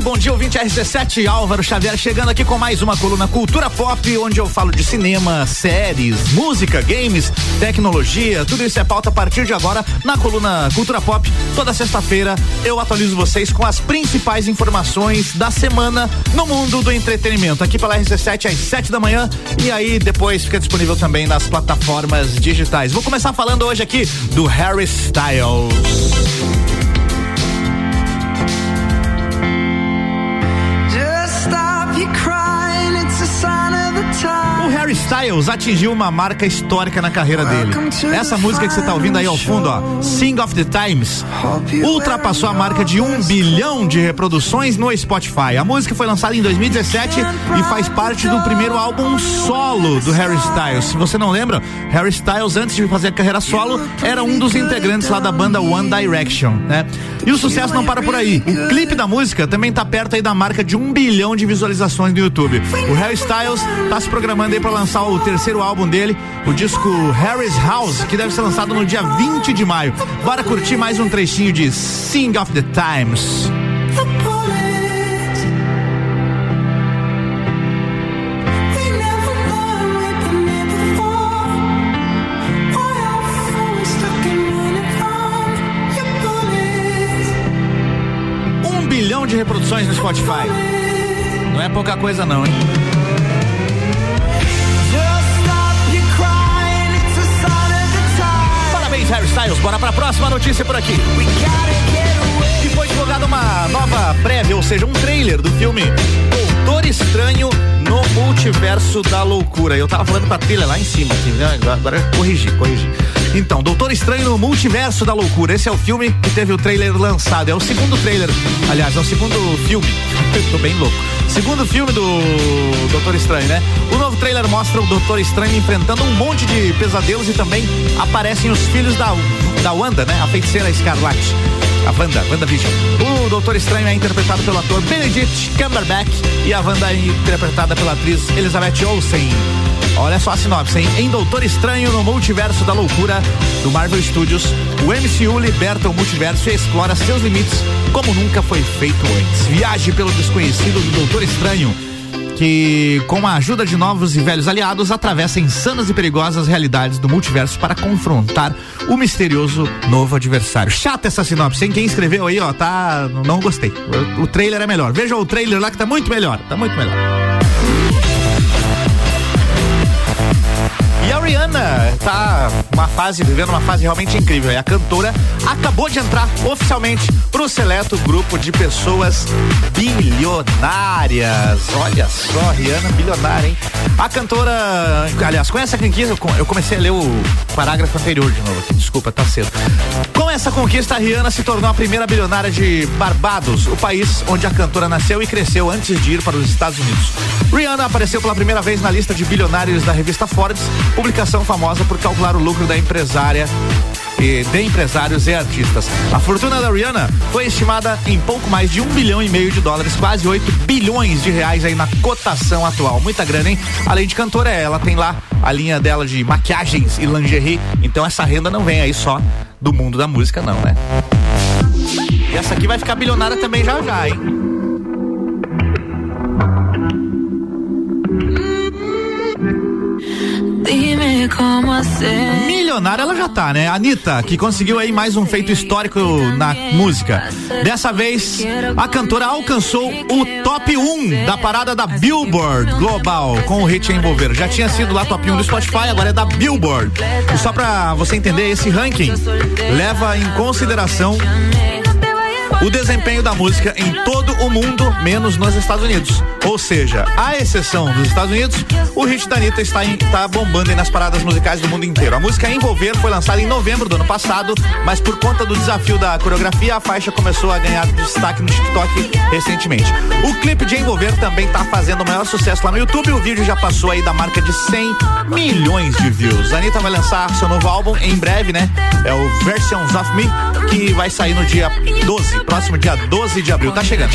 bom dia, ouvinte RC7, Álvaro Xavier chegando aqui com mais uma coluna Cultura Pop, onde eu falo de cinema, séries, música, games, tecnologia, tudo isso é pauta a partir de agora na coluna Cultura Pop. Toda sexta-feira eu atualizo vocês com as principais informações da semana no mundo do entretenimento, aqui pela RC7 às 7 da manhã e aí depois fica disponível também nas plataformas digitais. Vou começar falando hoje aqui do Harry Styles. Harry Styles atingiu uma marca histórica na carreira dele. Essa música que você está ouvindo aí ao fundo, ó, Sing of the Times, ultrapassou a marca de um bilhão de reproduções no Spotify. A música foi lançada em 2017 e faz parte do primeiro álbum solo do Harry Styles. Se você não lembra, Harry Styles, antes de fazer a carreira solo, era um dos integrantes lá da banda One Direction, né? E o sucesso não para por aí. O clipe da música também está perto aí da marca de um bilhão de visualizações no YouTube. O Harry Styles está se programando aí para lançar o terceiro álbum dele, o disco Harry's House, que deve ser lançado no dia 20 de maio. Bora curtir mais um trechinho de Sing of the Times. Um bilhão de reproduções no Spotify. Não é pouca coisa não, hein? Styles. Bora pra próxima notícia por aqui. E foi divulgada uma nova prévia, ou seja, um trailer do filme Doutor Estranho no Multiverso da Loucura. Eu tava falando pra trilha lá em cima, aqui, né? agora corrigi, corrigi. Então, Doutor Estranho no Multiverso da Loucura. Esse é o filme que teve o trailer lançado. É o segundo trailer, aliás, é o segundo filme. Tô bem louco. Segundo filme do Doutor Estranho, né? O novo trailer mostra o Doutor Estranho enfrentando um monte de pesadelos e também aparecem os filhos da, da Wanda, né? A feiticeira Escarlate. A Wanda, Wanda Vision. O Doutor Estranho é interpretado pelo ator Benedict Cumberbatch e a Wanda é interpretada pela atriz Elizabeth Olsen. Olha só a sinopse, hein? Em Doutor Estranho no Multiverso da Loucura do Marvel Studios, o MCU liberta o multiverso e explora seus limites como nunca foi feito antes. Viaje pelo desconhecido do Doutor Estranho que, com a ajuda de novos e velhos aliados, atravessa insanas e perigosas realidades do multiverso para confrontar o misterioso novo adversário. Chata essa sinopse, hein? Quem escreveu aí, ó, tá. Não gostei. O, trailer é melhor. Veja o trailer lá que tá muito melhor. Tá muito melhor. E a Rihanna tá uma fase, vivendo uma fase realmente incrível. E a cantora acabou de entrar oficialmente pro seleto grupo de pessoas bilionárias. Olha só, Rihanna bilionária, hein? A cantora, aliás, com essa conquista, eu comecei a ler o parágrafo anterior de novo aqui, desculpa, tá cedo. Com essa conquista, a Rihanna se tornou a primeira bilionária de Barbados, o país onde a cantora nasceu e cresceu antes de ir para os Estados Unidos. Rihanna apareceu pela primeira vez na lista de bilionários da revista Forbes, publicação famosa por calcular o lucro da empresária e de empresários e artistas. A fortuna da Rihanna foi estimada em pouco mais de um bilhão e meio de dólares, quase 8 bilhões de reais aí na cotação atual. Muita grana, hein? Além de cantora, ela tem lá a linha dela de maquiagens e lingerie. Então essa renda não vem aí só do mundo da música, não, né? E essa aqui vai ficar bilionária também já já, hein? Milionária ela já tá, né? Anitta, que conseguiu aí mais um feito histórico na música. Dessa vez, a cantora alcançou o top 1 da parada da Billboard Global com o hit Envolver. Já tinha sido lá top 1 do Spotify, agora é da Billboard. E só pra você entender, esse ranking leva em consideração o desempenho da música em todo o mundo, menos nos Estados Unidos. Ou seja, à exceção dos Estados Unidos, o hit da Anitta está, em, está bombando nas paradas musicais do mundo inteiro. A música Envolver foi lançada em novembro do ano passado, mas por conta do desafio da coreografia, a faixa começou a ganhar destaque no TikTok recentemente. O clipe de Envolver também está fazendo o maior sucesso lá no YouTube. O vídeo já passou aí da marca de 100 milhões de views. A Anitta vai lançar seu novo álbum em breve, né? É o Versions of Me, que vai sair no dia 12 próximo dia 12 de abril. Tá chegando.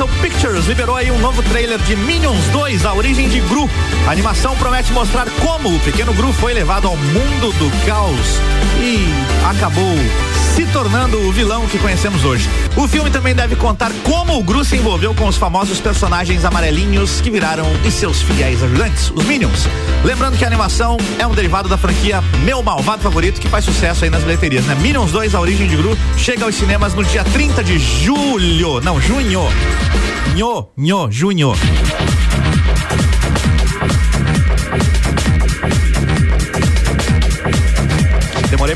Universal Pictures liberou aí um novo trailer de Minions 2, a origem de Gru. A animação promete mostrar como o pequeno Gru foi levado ao mundo do caos e acabou se se tornando o vilão que conhecemos hoje. O filme também deve contar como o Gru se envolveu com os famosos personagens amarelinhos que viraram e seus fiéis ajudantes, os Minions. Lembrando que a animação é um derivado da franquia Meu Malvado Favorito, que faz sucesso aí nas bilheterias, né? Minions 2, a origem de Gru, chega aos cinemas no dia 30 de julho. Não, junho. Ньо, ньо, жуньо.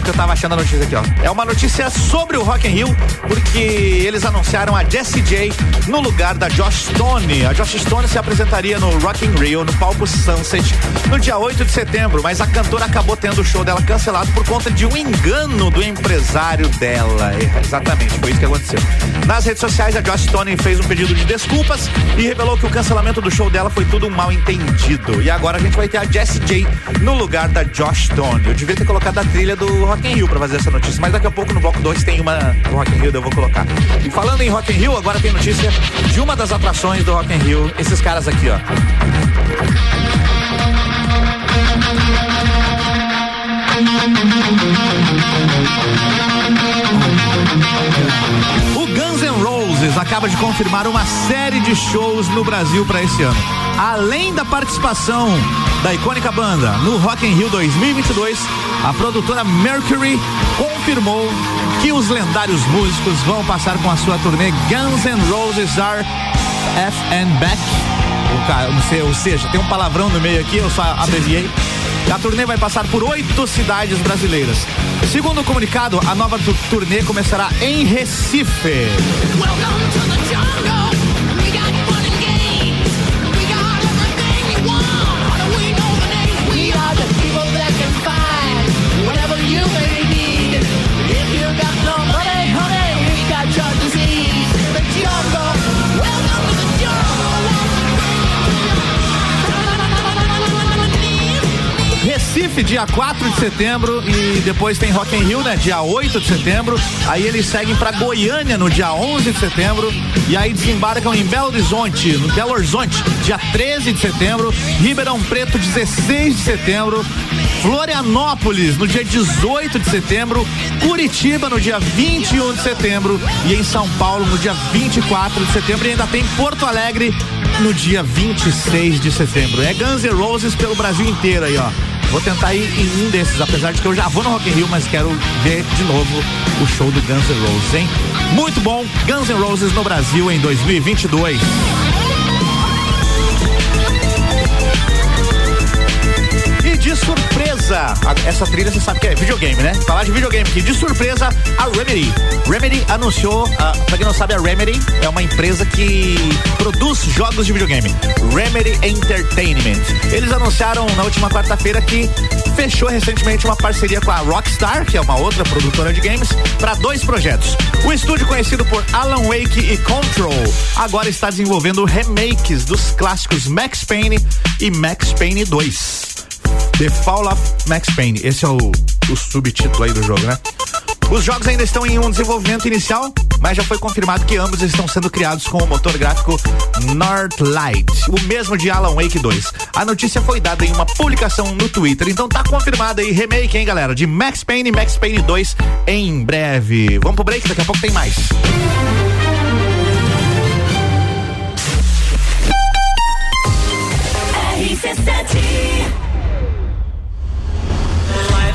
Porque eu tava achando a notícia aqui, ó. É uma notícia sobre o Rock in Rio, porque eles anunciaram a Jessie J no lugar da Josh Stone. A Josh Stone se apresentaria no Rock in Rio, no palco Sunset, no dia 8 de setembro, mas a cantora acabou tendo o show dela cancelado por conta de um engano do empresário dela. É, exatamente, foi isso que aconteceu. Nas redes sociais, a Josh Stone fez um pedido de desculpas e revelou que o cancelamento do show dela foi tudo um mal entendido. E agora a gente vai ter a Jessie J no lugar da Josh Stone. Eu devia ter colocado a trilha do Rock in Rio pra fazer essa notícia, mas daqui a pouco no bloco 2 tem uma do Rock in Rio, eu vou colocar. E falando em Rock in Rio, agora tem notícia de uma das atrações do Rock in Rio, esses caras aqui, ó. O Guns N' Roses acaba de confirmar uma série de shows no Brasil para esse ano. Além da participação da icônica banda no Rock in Rio 2022, a produtora Mercury confirmou que os lendários músicos vão passar com a sua turnê Guns N' Roses Are F and Back. Ou seja, tem um palavrão no meio aqui, eu só abreviei. A turnê vai passar por oito cidades brasileiras. Segundo o comunicado, a nova turnê começará em Recife. Recife, dia 4 de setembro e depois tem Rock in Rio, né? Dia 8 de setembro. Aí eles seguem para Goiânia no dia 11 de setembro e aí desembarcam em Belo Horizonte, no Belo Horizonte, dia 13 de setembro, Ribeirão Preto, 16 de setembro, Florianópolis no dia 18 de setembro, Curitiba no dia 21 de setembro e em São Paulo no dia 24 de setembro e ainda tem Porto Alegre no dia 26 de setembro. É Guns N' Roses pelo Brasil inteiro aí, ó. Vou tentar ir em um desses, apesar de que eu já vou no Rock in Rio, mas quero ver de novo o show do Guns N' Roses, hein? Muito bom, Guns N' Roses no Brasil em 2022. De surpresa. Essa trilha você sabe que é videogame, né? Falar de videogame aqui. De surpresa, a Remedy. Remedy anunciou, uh, pra quem não sabe, a Remedy é uma empresa que produz jogos de videogame. Remedy Entertainment. Eles anunciaram na última quarta-feira que fechou recentemente uma parceria com a Rockstar, que é uma outra produtora de games, para dois projetos. O estúdio conhecido por Alan Wake e Control agora está desenvolvendo remakes dos clássicos Max Payne e Max Payne 2. The Fall of Max Payne. Esse é o, o subtítulo aí do jogo, né? Os jogos ainda estão em um desenvolvimento inicial, mas já foi confirmado que ambos estão sendo criados com o motor gráfico Northlight, o mesmo de Alan Wake 2. A notícia foi dada em uma publicação no Twitter, então tá confirmada aí remake, hein, galera, de Max Payne e Max Payne 2 em breve. Vamos pro break, daqui a pouco tem mais. RC7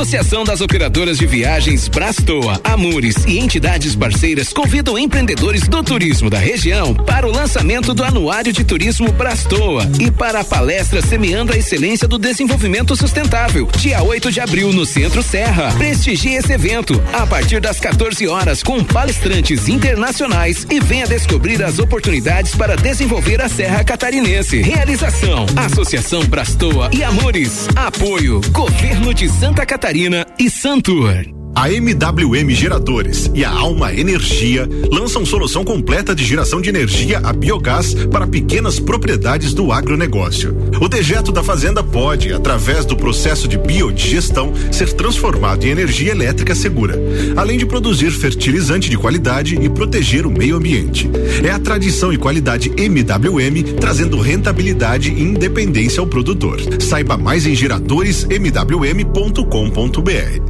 Associação das Operadoras de Viagens Brastoa, Amures e entidades parceiras convidam empreendedores do turismo da região para o lançamento do Anuário de Turismo Brastoa e para a palestra Semeando a Excelência do Desenvolvimento Sustentável, dia 8 de abril no Centro Serra. Prestigie esse evento a partir das 14 horas com palestrantes internacionais e venha descobrir as oportunidades para desenvolver a Serra Catarinense. Realização: Associação Brastoa e Amores. Apoio: Governo de Santa Catarina e Santur. A MWM Geradores e a Alma Energia lançam solução completa de geração de energia a biogás para pequenas propriedades do agronegócio. O dejeto da fazenda pode, através do processo de biodigestão, ser transformado em energia elétrica segura, além de produzir fertilizante de qualidade e proteger o meio ambiente. É a tradição e qualidade MWM trazendo rentabilidade e independência ao produtor. Saiba mais em geradoresmwm.com.br.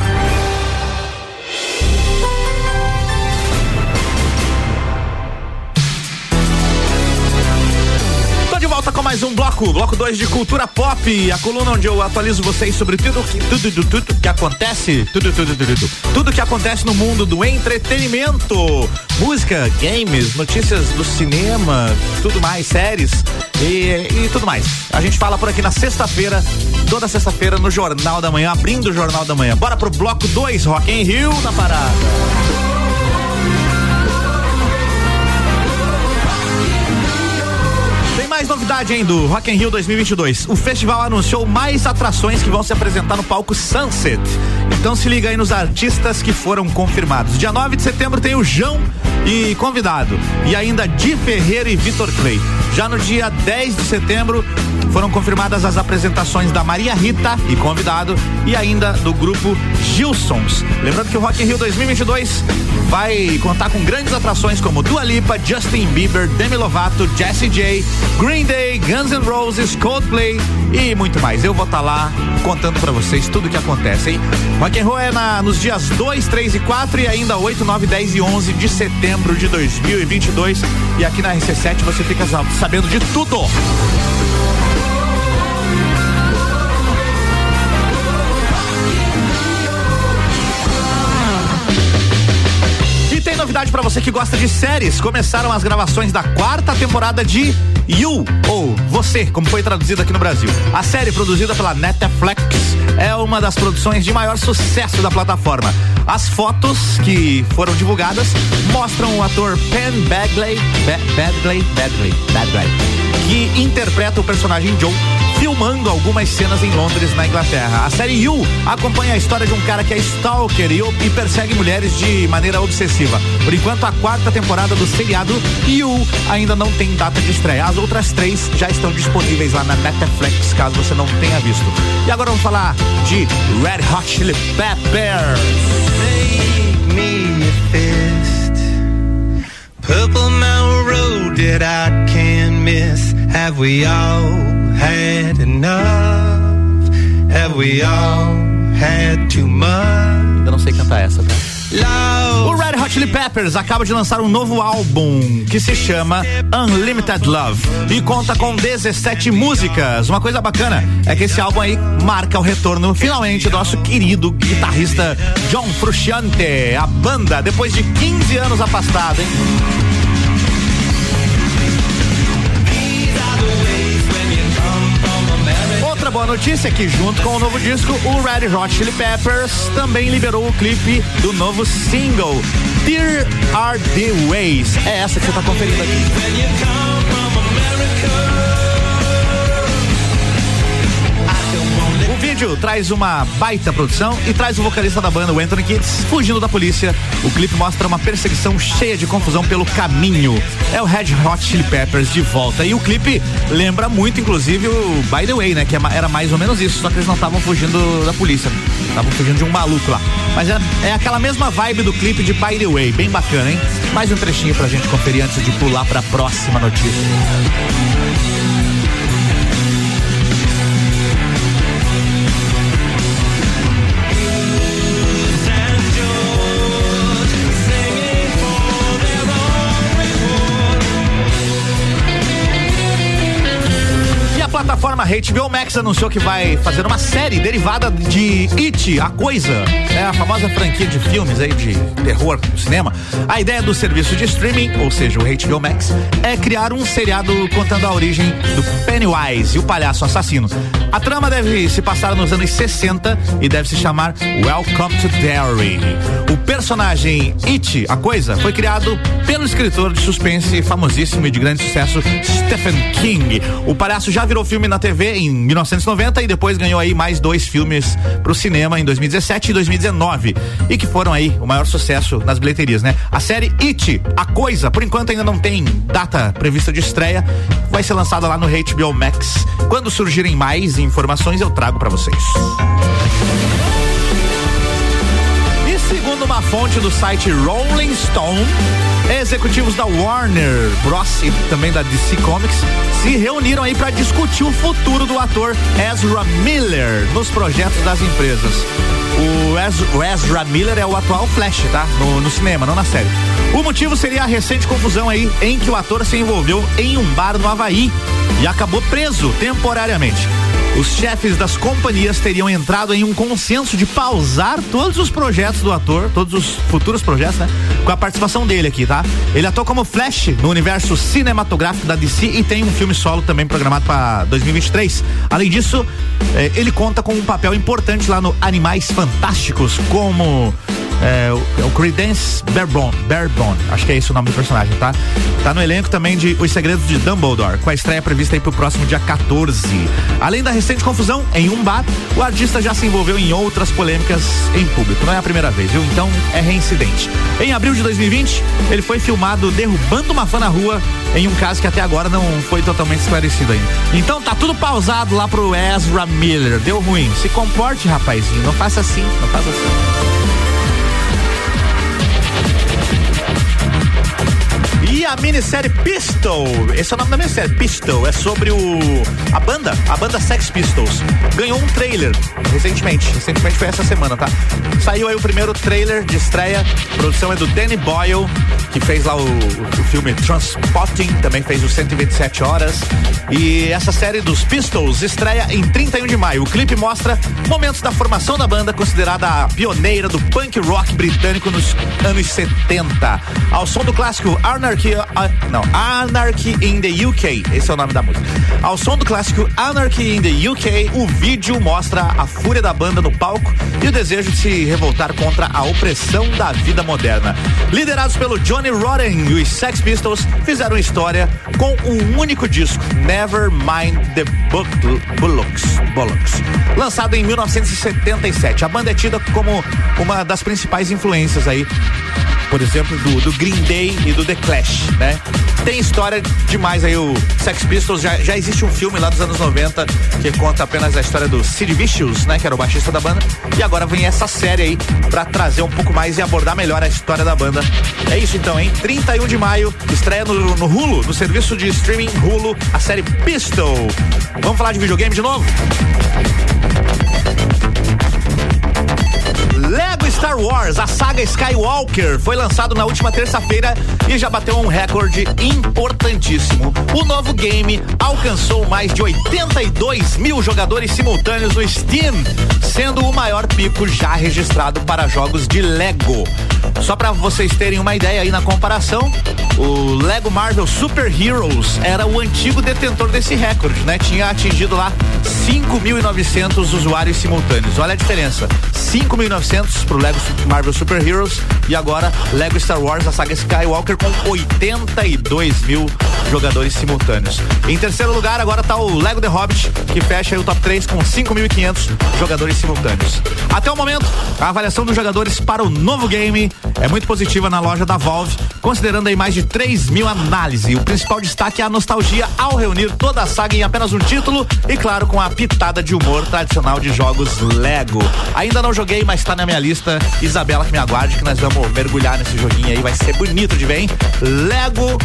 Volta com mais um bloco, bloco 2 de cultura pop, a coluna onde eu atualizo vocês sobre tudo que tudo, tudo, tudo que acontece, tudo, tudo, tudo, tudo, tudo que acontece no mundo do entretenimento, música, games, notícias do cinema, tudo mais, séries e, e tudo mais. A gente fala por aqui na sexta-feira, toda sexta-feira no Jornal da Manhã, abrindo o Jornal da Manhã. Bora pro bloco 2, Rock in Rio na parada. Mais novidade, hein, do Rock in Rio 2022. O festival anunciou mais atrações que vão se apresentar no palco Sunset. Então se liga aí nos artistas que foram confirmados. Dia 9 de setembro tem o João e convidado. E ainda Di Ferreira e Vitor Clay. Já no dia 10 de setembro foram confirmadas as apresentações da Maria Rita e convidado e ainda do grupo Gilsons. Lembrando que o Rock in Rio 2022 vai contar com grandes atrações como Dua Lipa, Justin Bieber, Demi Lovato, Jessie J, Green Day, Guns N' Roses, Coldplay e muito mais. Eu vou estar lá contando para vocês tudo o que acontece, hein? Rock and Roll é na, nos dias 2, 3 e 4 e ainda 8, 9, 10 e 11 de setembro de 2022. E aqui na RC7 você fica sabendo de tudo. Tem novidade pra você que gosta de séries. Começaram as gravações da quarta temporada de You, ou Você, como foi traduzido aqui no Brasil. A série produzida pela Netflix é uma das produções de maior sucesso da plataforma. As fotos que foram divulgadas mostram o ator Penn Badgley, Ba- Badgley, Badgley, Badgley, que interpreta o personagem Joe filmando algumas cenas em Londres, na Inglaterra. A série You acompanha a história de um cara que é stalker e, e persegue mulheres de maneira obsessiva. Por enquanto, a quarta temporada do seriado You ainda não tem data de estreia. As outras três já estão disponíveis lá na Netflix, caso você não tenha visto. E agora vamos falar de Red Hot Chili Peppers. Me. Purple Mountain Road that I can't miss. Have we all had enough? Have we all had too much? Eu não sei cantar essa, tá? O Red Hot Chili Peppers acaba de lançar um novo álbum que se chama Unlimited Love e conta com 17 músicas. Uma coisa bacana é que esse álbum aí marca o retorno finalmente do nosso querido guitarrista John Frusciante, a banda depois de 15 anos afastado, hein? Boa notícia é que junto com o novo disco, o Red Hot Chili Peppers também liberou o clipe do novo single Dear Are The Ways. É essa que você está conferindo aqui. O vídeo traz uma baita produção e traz o vocalista da banda, o Anthony Kids, fugindo da polícia. O clipe mostra uma perseguição cheia de confusão pelo caminho. É o Red Hot Chili Peppers de volta. E o clipe lembra muito, inclusive, o By the Way, né? Que é era mais ou menos isso, só que eles não estavam fugindo da polícia. Estavam fugindo de um maluco lá. Mas é, é, aquela mesma vibe do clipe de By the Way, bem bacana, hein? Mais um trechinho pra gente conferir antes de pular pra próxima notícia. Plataforma HBO Max anunciou que vai fazer uma série derivada de It, a coisa, né? A famosa franquia de filmes aí de terror no cinema. A ideia do serviço de streaming, ou seja, o HBO Max, é criar um seriado contando a origem do Pennywise e o palhaço assassino. A trama deve se passar nos anos 60 e deve se chamar Welcome to Derry. O personagem It, a coisa, foi criado pelo escritor de suspense famosíssimo e de grande sucesso Stephen King. O palhaço já virou filme na TV em 1990 e depois ganhou aí mais dois filmes pro cinema em 2017 e 2019 e que foram aí o maior sucesso nas bilheterias, né? A série It, a coisa, por enquanto ainda não tem data prevista de estreia, vai ser lançada lá no HBO Max. Quando surgirem mais informações eu trago para vocês. Segundo uma fonte do site Rolling Stone, executivos da Warner Bros e também da DC Comics se reuniram aí para discutir o futuro do ator Ezra Miller nos projetos das empresas. O Ezra, Miller é o atual Flash, tá? No, no, cinema, não na série. O motivo seria a recente confusão aí em que o ator se envolveu em um bar no Havaí e acabou preso temporariamente. Os chefes das companhias teriam entrado em um consenso de pausar todos os projetos do ator, todos os futuros projetos, né? Com a participação dele aqui, tá? Ele atua como Flash no universo cinematográfico da DC e tem um filme solo também programado para 2023. Além disso, eh, ele conta com um papel importante lá no Animais Fantásticos, como é, o, o Credence Barebone, Barebone, acho que é esse o nome do personagem, tá? Tá no elenco também de Os Segredos de Dumbledore, com a estreia prevista aí pro próximo dia 14. Além da recente confusão em um bar, o artista já se envolveu em outras polêmicas em público. Não é a primeira vez, viu? Então é reincidente. Em abril de 2020, ele foi filmado derrubando uma fã na rua em um caso que até agora não foi totalmente esclarecido ainda. Então tá tudo pausado lá pro Ezra Miller. Deu ruim. Se comporte, rapazinho. Não faça assim, não faça assim. A minissérie Pistol, esse é o nome da minissérie, Pistol, é sobre o a banda, a banda Sex Pistols. Ganhou um trailer recentemente, recentemente foi essa semana, tá? Saiu aí o primeiro trailer de estreia, a produção é do Danny Boyle, que fez lá o, o filme Transpotting, também fez o 127 horas. E essa série dos Pistols estreia em 31 de maio. O clipe mostra momentos da formação da banda, considerada a pioneira do punk rock britânico nos anos 70. Ao som do clássico Anarchy não, Anarchy in the UK, esse é o nome da música. Ao som do clássico Anarchy in the UK, o vídeo mostra a fúria da banda no palco e o desejo de se revoltar contra a opressão da vida moderna. Liderados pelo Johnny Rotten e os Sex Pistols, fizeram história com um único disco, Never Mind the Bullocks, Bullocks, lançado em 1977. A banda é tida como uma das principais influências aí por exemplo, do, do, Green Day e do The Clash, né? Tem história demais aí, o Sex Pistols, já, já existe um filme lá dos anos 90 que conta apenas a história do Sid Vicious, né? Que era o baixista da banda. E agora vem essa série aí pra trazer um pouco mais e abordar melhor a história da banda. É isso então, hein? 31 de maio, estreia no, no Hulu, no serviço de streaming Hulu, a série Pistol. Vamos falar de videogame de novo? Star Wars, a saga Skywalker, foi lançado na última terça-feira e já bateu um recorde importantíssimo. O novo game alcançou mais de 82 mil jogadores simultâneos no Steam, sendo o maior pico já registrado para jogos de Lego. Só para vocês terem uma ideia aí na comparação, o Lego Marvel Super Heroes era o antigo detentor desse recorde, né? Tinha atingido lá 5.900 usuários simultâneos. Olha a diferença. 5.900 pro Lego Marvel Super Heroes e agora Lego Star Wars, a saga Skywalker com 82 mil jogadores simultâneos. Em terceiro lugar, agora tá o Lego The Hobbit, que fecha o top 3 com 5.500 jogadores simultâneos. Até o momento, a avaliação dos jogadores para o novo game é muito positiva na loja da Valve, considerando aí mais de 3 mil análises. O principal destaque é a nostalgia ao reunir toda a saga em apenas um título e, claro, com a pitada de humor tradicional de jogos Lego. Ainda não joguei, mas tá na minha lista. Isabela, que me aguarde, que nós vamos mergulhar nesse joguinho aí. Vai ser bonito de hein? Lego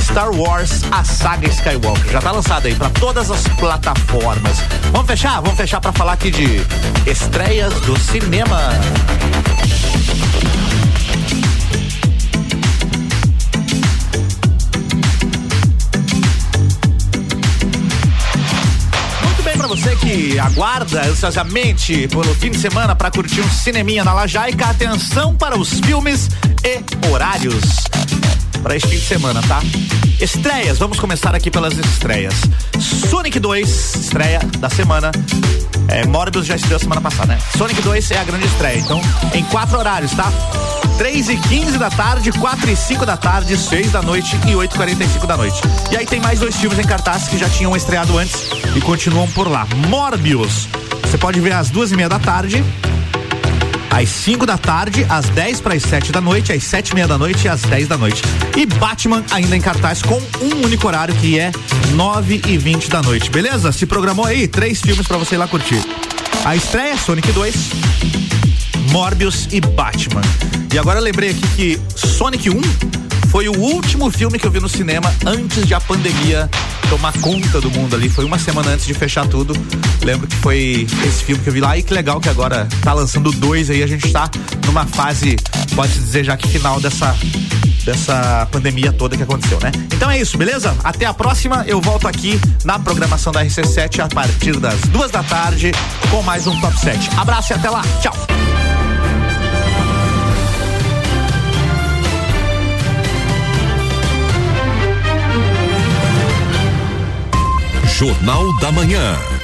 Star Wars, a saga Skywalker. Já tá lançado aí para todas as plataformas. Vamos fechar? Vamos fechar para falar aqui de estreias do cinema. você que aguarda ansiosamente pelo fim de semana para curtir um cineminha na Lajaica, atenção para os filmes e horários para este fim de semana, tá? Estreias, vamos começar aqui pelas estreias. Sonic 2, estreia da semana. É, Morbius já estreou semana passada, né? Sonic 2 é a grande estreia. Então, em quatro horários, tá? 3 e 15 da tarde, 4 e 5 da tarde, 6 da noite e 8 e 45 da noite. E aí tem mais dois filmes em cartaz que já tinham estreado antes e continuam por lá. Morbius. Você pode ver às duas e meia da tarde às 5 da tarde, às 10 para as 7 da noite, às 7 e meia da noite e às 10 da noite. E Batman ainda em cartaz com um único horário que é 9 e 20 da noite. Beleza? Se programou aí três filmes para você ir lá curtir. A estreia é Sonic 2, Morbius e Batman. E agora eu lembrei aqui que Sonic 1 foi o último filme que eu vi no cinema antes de a pandemia tomar conta do mundo ali. Foi uma semana antes de fechar tudo. Lembro que foi esse filme que eu vi lá e que legal que agora tá lançando dois aí. A gente tá numa fase, pode-se dizer já que final dessa dessa pandemia toda que aconteceu, né? Então é isso, beleza? Até a próxima. Eu volto aqui na programação da RC7 a partir das duas da tarde com mais um Top 7. Abraço e até lá. Tchau. Jornal da Manhã.